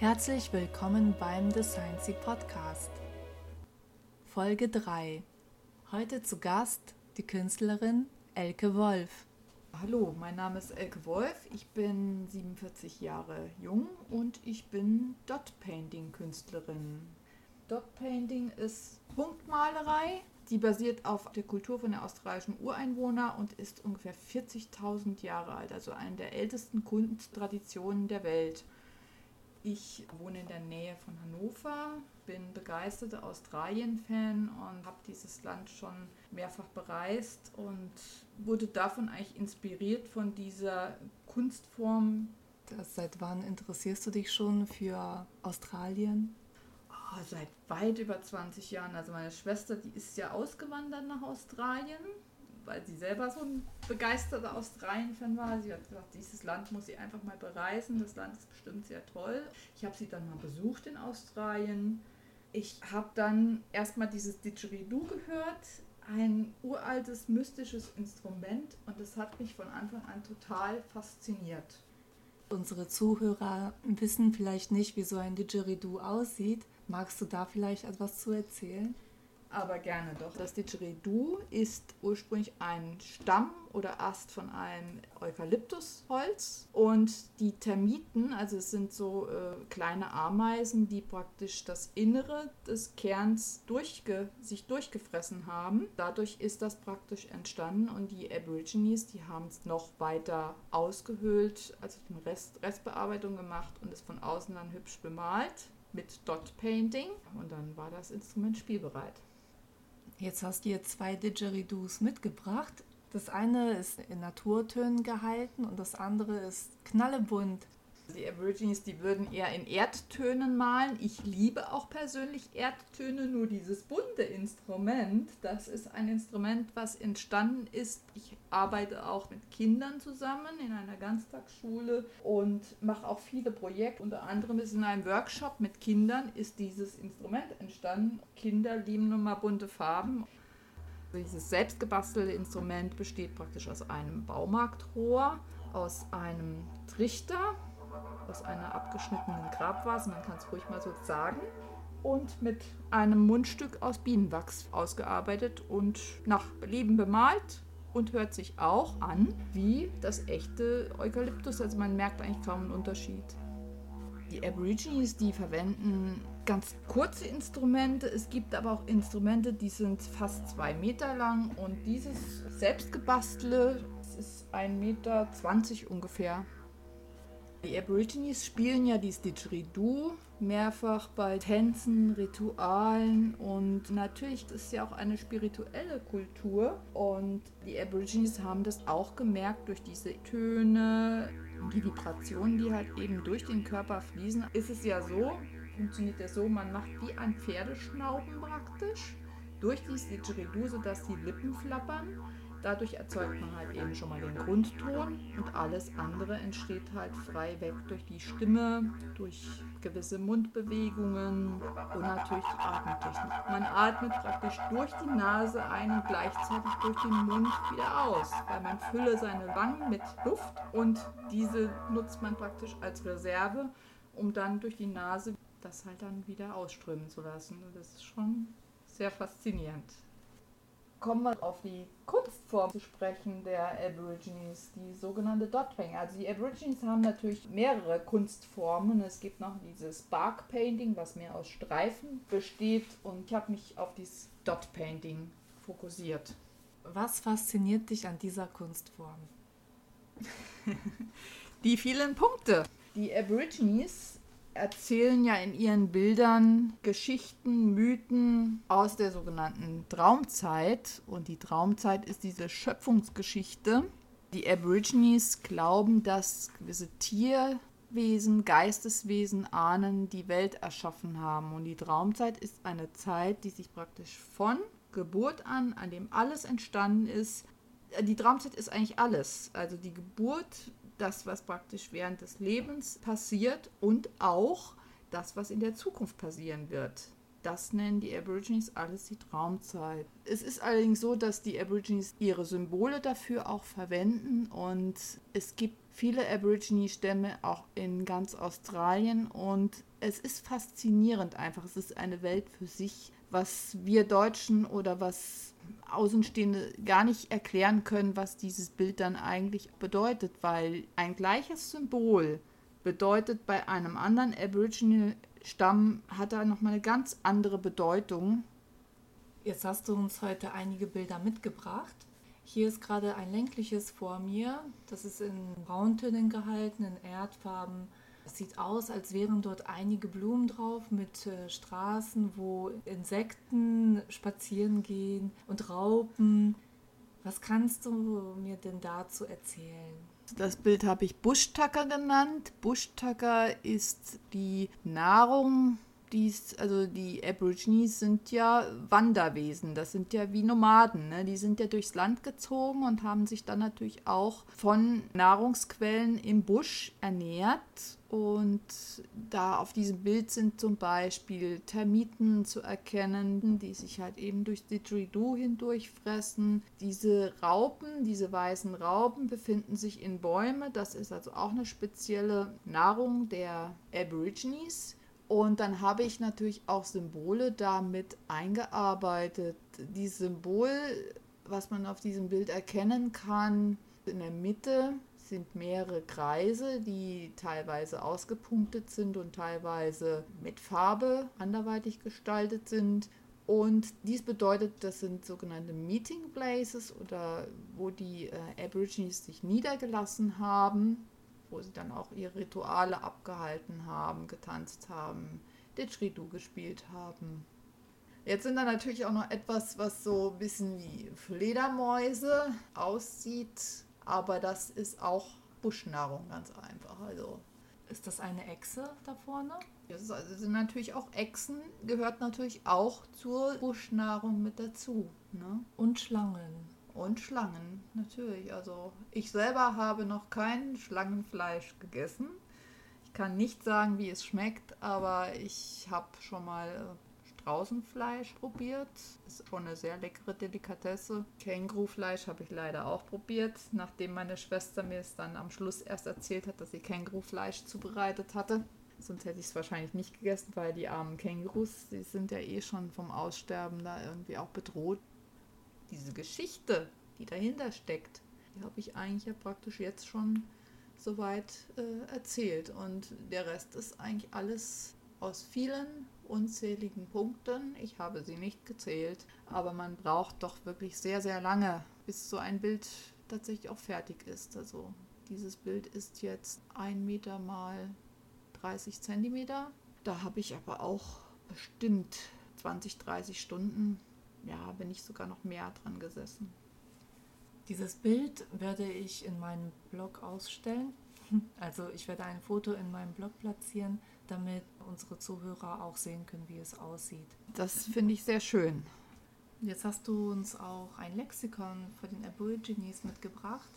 Herzlich willkommen beim The Sciencey Podcast. Folge 3. Heute zu Gast die Künstlerin Elke Wolf. Hallo, mein Name ist Elke Wolf. Ich bin 47 Jahre jung und ich bin Dot Painting Künstlerin. Dot Painting ist Punktmalerei. Die basiert auf der Kultur von der australischen Ureinwohner und ist ungefähr 40.000 Jahre alt, also eine der ältesten Kunsttraditionen der Welt. Ich wohne in der Nähe von Hannover, bin begeisterter Australien-Fan und habe dieses Land schon mehrfach bereist und wurde davon eigentlich inspiriert von dieser Kunstform. Seit wann interessierst du dich schon für Australien? Oh, seit weit über 20 Jahren. Also meine Schwester, die ist ja ausgewandert nach Australien weil sie selber so ein begeisterter Australien-Fan war. Sie hat gesagt, dieses Land muss sie einfach mal bereisen. Das Land ist bestimmt sehr toll. Ich habe sie dann mal besucht in Australien. Ich habe dann erstmal dieses Didgeridoo gehört, ein uraltes mystisches Instrument und das hat mich von Anfang an total fasziniert. Unsere Zuhörer wissen vielleicht nicht, wie so ein Didgeridoo aussieht. Magst du da vielleicht etwas zu erzählen? Aber gerne doch. Das Didgeridoo ist ursprünglich ein Stamm oder Ast von einem Eukalyptusholz und die Termiten, also es sind so äh, kleine Ameisen, die praktisch das Innere des Kerns durchge sich durchgefressen haben. Dadurch ist das praktisch entstanden und die Aborigines, die haben es noch weiter ausgehöhlt, also eine Rest, Restbearbeitung gemacht und es von außen dann hübsch bemalt mit Dot Painting und dann war das Instrument spielbereit. Jetzt hast du hier zwei Didgeridoos mitgebracht. Das eine ist in Naturtönen gehalten und das andere ist knallebunt. Die Aborigines, die würden eher in Erdtönen malen. Ich liebe auch persönlich Erdtöne, nur dieses bunte Instrument, das ist ein Instrument, was entstanden ist. Ich arbeite auch mit Kindern zusammen in einer Ganztagsschule und mache auch viele Projekte. Unter anderem ist in einem Workshop mit Kindern ist dieses Instrument entstanden. Kinder lieben nun mal bunte Farben. Dieses selbstgebastelte Instrument besteht praktisch aus einem Baumarktrohr, aus einem Trichter aus einer abgeschnittenen Grabvase, man kann es ruhig mal so sagen, und mit einem Mundstück aus Bienenwachs ausgearbeitet und nach Belieben bemalt und hört sich auch an wie das echte Eukalyptus. Also man merkt eigentlich kaum einen Unterschied. Die Aborigines, die verwenden ganz kurze Instrumente. Es gibt aber auch Instrumente, die sind fast zwei Meter lang und dieses selbstgebastle ist 1,20 Meter ungefähr. Die Aborigines spielen ja dieses Didgeridoo mehrfach bei Tänzen, Ritualen und natürlich ist ja auch eine spirituelle Kultur und die Aborigines haben das auch gemerkt durch diese Töne, die Vibrationen, die halt eben durch den Körper fließen. Ist es ja so, funktioniert ja so, man macht wie ein Pferdeschnauben praktisch durch dieses Didgeridoo, sodass die Lippen flappern Dadurch erzeugt man halt eben schon mal den Grundton und alles andere entsteht halt frei weg durch die Stimme, durch gewisse Mundbewegungen und natürlich die Atemtechnik. Man atmet praktisch durch die Nase ein und gleichzeitig durch den Mund wieder aus, weil man fülle seine Wangen mit Luft und diese nutzt man praktisch als Reserve, um dann durch die Nase das halt dann wieder ausströmen zu lassen. Das ist schon sehr faszinierend kommen wir auf die Kunstform zu sprechen der Aborigines, die sogenannte Dotwing. Also die Aborigines haben natürlich mehrere Kunstformen. Es gibt noch dieses Bark Painting, was mehr aus Streifen besteht. Und ich habe mich auf dieses Dot Painting fokussiert. Was fasziniert dich an dieser Kunstform? die vielen Punkte. Die Aborigines erzählen ja in ihren Bildern Geschichten, Mythen aus der sogenannten Traumzeit. Und die Traumzeit ist diese Schöpfungsgeschichte. Die Aborigines glauben, dass gewisse Tierwesen, Geisteswesen, Ahnen die Welt erschaffen haben. Und die Traumzeit ist eine Zeit, die sich praktisch von Geburt an, an dem alles entstanden ist, die Traumzeit ist eigentlich alles. Also die Geburt das, was praktisch während des Lebens passiert und auch das, was in der Zukunft passieren wird. Das nennen die Aborigines alles die Traumzeit. Es ist allerdings so, dass die Aborigines ihre Symbole dafür auch verwenden und es gibt viele Aborigine-Stämme auch in ganz Australien und es ist faszinierend einfach. Es ist eine Welt für sich, was wir Deutschen oder was Außenstehende gar nicht erklären können, was dieses Bild dann eigentlich bedeutet, weil ein gleiches Symbol bedeutet bei einem anderen Aboriginal-Stamm hat da nochmal eine ganz andere Bedeutung. Jetzt hast du uns heute einige Bilder mitgebracht. Hier ist gerade ein längliches vor mir. Das ist in Brauntönen gehalten, in Erdfarben. Es sieht aus, als wären dort einige Blumen drauf mit äh, Straßen, wo Insekten spazieren gehen und Raupen. Was kannst du mir denn dazu erzählen? Das Bild habe ich Buschtacker genannt. Buschtacker ist die Nahrung dies, also die Aborigines sind ja Wanderwesen, das sind ja wie Nomaden, ne? die sind ja durchs Land gezogen und haben sich dann natürlich auch von Nahrungsquellen im Busch ernährt. Und da auf diesem Bild sind zum Beispiel Termiten zu erkennen, die sich halt eben durch Didgeridoo hindurch fressen. Diese Raupen, diese weißen Raupen befinden sich in Bäume. Das ist also auch eine spezielle Nahrung der Aborigines. Und dann habe ich natürlich auch Symbole damit eingearbeitet. Dieses Symbol, was man auf diesem Bild erkennen kann, in der Mitte sind mehrere Kreise, die teilweise ausgepunktet sind und teilweise mit Farbe anderweitig gestaltet sind. Und dies bedeutet, das sind sogenannte Meeting Places oder wo die äh, Aborigines sich niedergelassen haben wo sie dann auch ihre Rituale abgehalten haben, getanzt haben, Didgeridoo gespielt haben. Jetzt sind da natürlich auch noch etwas, was so ein bisschen wie Fledermäuse aussieht, aber das ist auch Buschnahrung ganz einfach. Also ist das eine Echse da vorne? Das also sind natürlich auch Echsen, gehört natürlich auch zur Buschnahrung mit dazu. Ne? Und Schlangen. Und Schlangen, natürlich. Also ich selber habe noch kein Schlangenfleisch gegessen. Ich kann nicht sagen, wie es schmeckt, aber ich habe schon mal äh, Straußenfleisch probiert. Ist schon eine sehr leckere Delikatesse. Kängurufleisch habe ich leider auch probiert, nachdem meine Schwester mir es dann am Schluss erst erzählt hat, dass sie Kängurufleisch zubereitet hatte. Sonst hätte ich es wahrscheinlich nicht gegessen, weil die armen Kängurus, die sind ja eh schon vom Aussterben da irgendwie auch bedroht diese Geschichte, die dahinter steckt, die habe ich eigentlich ja praktisch jetzt schon soweit äh, erzählt. Und der Rest ist eigentlich alles aus vielen unzähligen Punkten. Ich habe sie nicht gezählt, aber man braucht doch wirklich sehr, sehr lange, bis so ein Bild tatsächlich auch fertig ist. Also dieses Bild ist jetzt ein Meter mal 30 Zentimeter. Da habe ich aber auch bestimmt 20, 30 Stunden ja, bin ich sogar noch mehr dran gesessen. Dieses Bild werde ich in meinem Blog ausstellen. Also ich werde ein Foto in meinem Blog platzieren, damit unsere Zuhörer auch sehen können, wie es aussieht. Das finde ich sehr schön. Jetzt hast du uns auch ein Lexikon für den Aborigines mitgebracht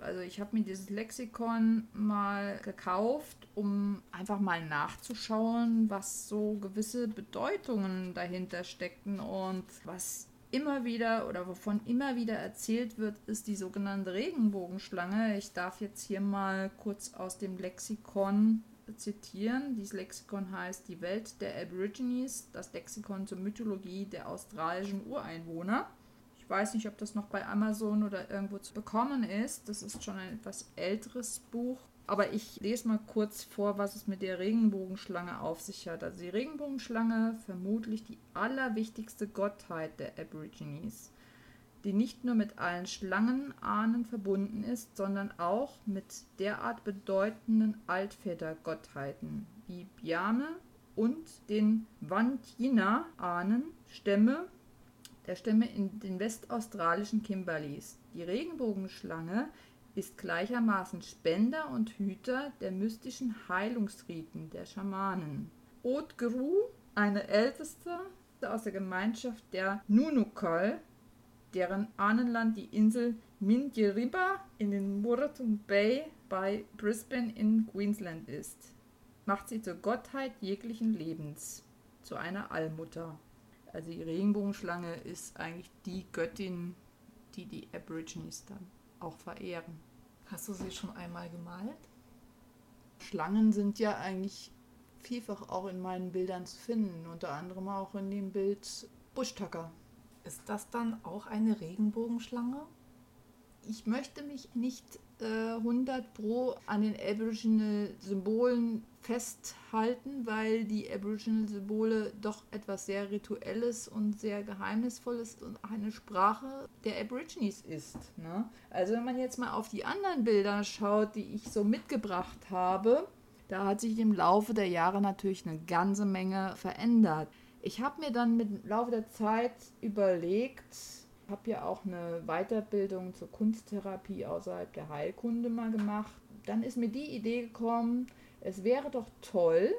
also ich habe mir dieses Lexikon mal gekauft, um einfach mal nachzuschauen, was so gewisse Bedeutungen dahinter steckten und was immer wieder oder wovon immer wieder erzählt wird, ist die sogenannte Regenbogenschlange. Ich darf jetzt hier mal kurz aus dem Lexikon zitieren. Dieses Lexikon heißt Die Welt der Aborigines, das Lexikon zur Mythologie der australischen Ureinwohner. Ich weiß nicht, ob das noch bei Amazon oder irgendwo zu bekommen ist. Das ist schon ein etwas älteres Buch. Aber ich lese mal kurz vor, was es mit der Regenbogenschlange auf sich hat. Also die Regenbogenschlange, vermutlich die allerwichtigste Gottheit der Aborigines, die nicht nur mit allen Schlangenahnen verbunden ist, sondern auch mit derart bedeutenden Altvätergottheiten wie Biame und den Wantina-Ahnen, Stämme der Stämme in den westaustralischen Kimberleys. Die Regenbogenschlange ist gleichermaßen Spender und Hüter der mystischen Heilungsriten der Schamanen. Otgru, eine älteste aus der Gemeinschaft der Nunukal, deren Ahnenland die Insel Mindjeriba in den Moreton Bay bei Brisbane in Queensland ist, macht sie zur Gottheit jeglichen Lebens. zu einer Allmutter. Also die Regenbogenschlange ist eigentlich die Göttin, die die Aborigines dann auch verehren. Hast du sie schon einmal gemalt? Schlangen sind ja eigentlich vielfach auch in meinen Bildern zu finden, unter anderem auch in dem Bild Buschtacker. Ist das dann auch eine Regenbogenschlange? Ich möchte mich nicht äh, 100 pro an den Aboriginal-Symbolen festhalten, weil die Aboriginal-Symbole doch etwas sehr Rituelles und sehr Geheimnisvolles und eine Sprache der Aborigines ist. Ne? Also wenn man jetzt mal auf die anderen Bilder schaut, die ich so mitgebracht habe, da hat sich im Laufe der Jahre natürlich eine ganze Menge verändert. Ich habe mir dann mit im Laufe der Zeit überlegt, habe ja auch eine Weiterbildung zur Kunsttherapie außerhalb der Heilkunde mal gemacht. Dann ist mir die Idee gekommen, es wäre doch toll,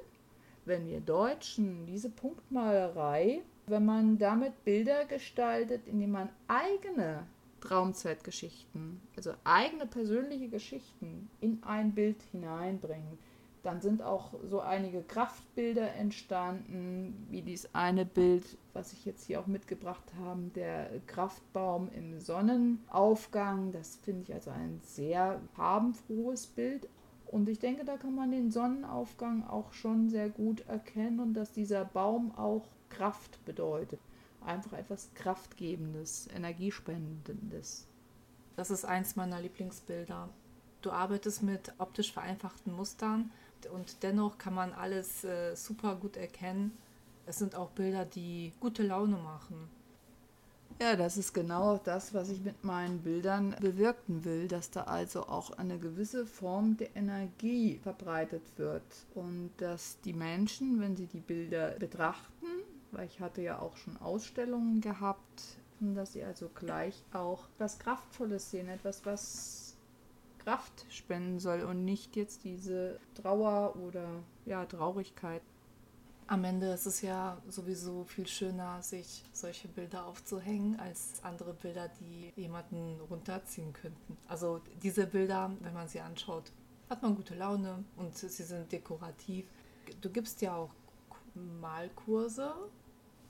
wenn wir Deutschen diese Punktmalerei, wenn man damit Bilder gestaltet, indem man eigene Traumzeitgeschichten, also eigene persönliche Geschichten in ein Bild hineinbringt. Dann sind auch so einige Kraftbilder entstanden, wie dieses eine Bild, was ich jetzt hier auch mitgebracht habe, der Kraftbaum im Sonnenaufgang. Das finde ich also ein sehr farbenfrohes Bild. Und ich denke, da kann man den Sonnenaufgang auch schon sehr gut erkennen und dass dieser Baum auch Kraft bedeutet. Einfach etwas Kraftgebendes, Energiespendendes. Das ist eins meiner Lieblingsbilder. Du arbeitest mit optisch vereinfachten Mustern und dennoch kann man alles äh, super gut erkennen. Es sind auch Bilder, die gute Laune machen. Ja, das ist genau das, was ich mit meinen Bildern bewirken will, dass da also auch eine gewisse Form der Energie verbreitet wird und dass die Menschen, wenn sie die Bilder betrachten, weil ich hatte ja auch schon Ausstellungen gehabt, dass sie also gleich auch was Kraftvolles sehen, etwas, was Kraft spenden soll und nicht jetzt diese Trauer oder ja, Traurigkeit. Am Ende ist es ja sowieso viel schöner, sich solche Bilder aufzuhängen, als andere Bilder, die jemanden runterziehen könnten. Also diese Bilder, wenn man sie anschaut, hat man gute Laune und sie sind dekorativ. Du gibst ja auch Malkurse.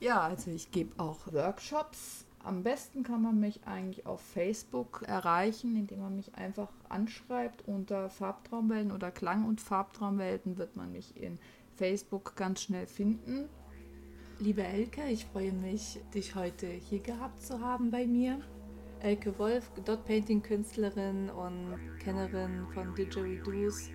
Ja, also ich gebe auch Workshops am besten kann man mich eigentlich auf Facebook erreichen, indem man mich einfach anschreibt unter Farbtraumwelten oder Klang- und Farbtraumwelten wird man mich in Facebook ganz schnell finden. Liebe Elke, ich freue mich, dich heute hier gehabt zu haben bei mir. Elke Wolf, Dot Painting Künstlerin und Kennerin von Didgeridoos.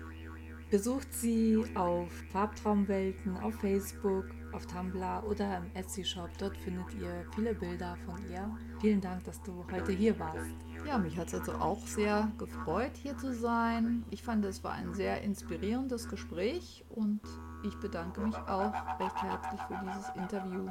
Besucht sie auf Farbtraumwelten auf Facebook auf Tumblr oder im Etsy-Shop. Dort findet ihr viele Bilder von ihr. Vielen Dank, dass du heute hier warst. Ja, mich hat es also auch sehr gefreut, hier zu sein. Ich fand, es war ein sehr inspirierendes Gespräch und ich bedanke mich auch recht herzlich für dieses Interview.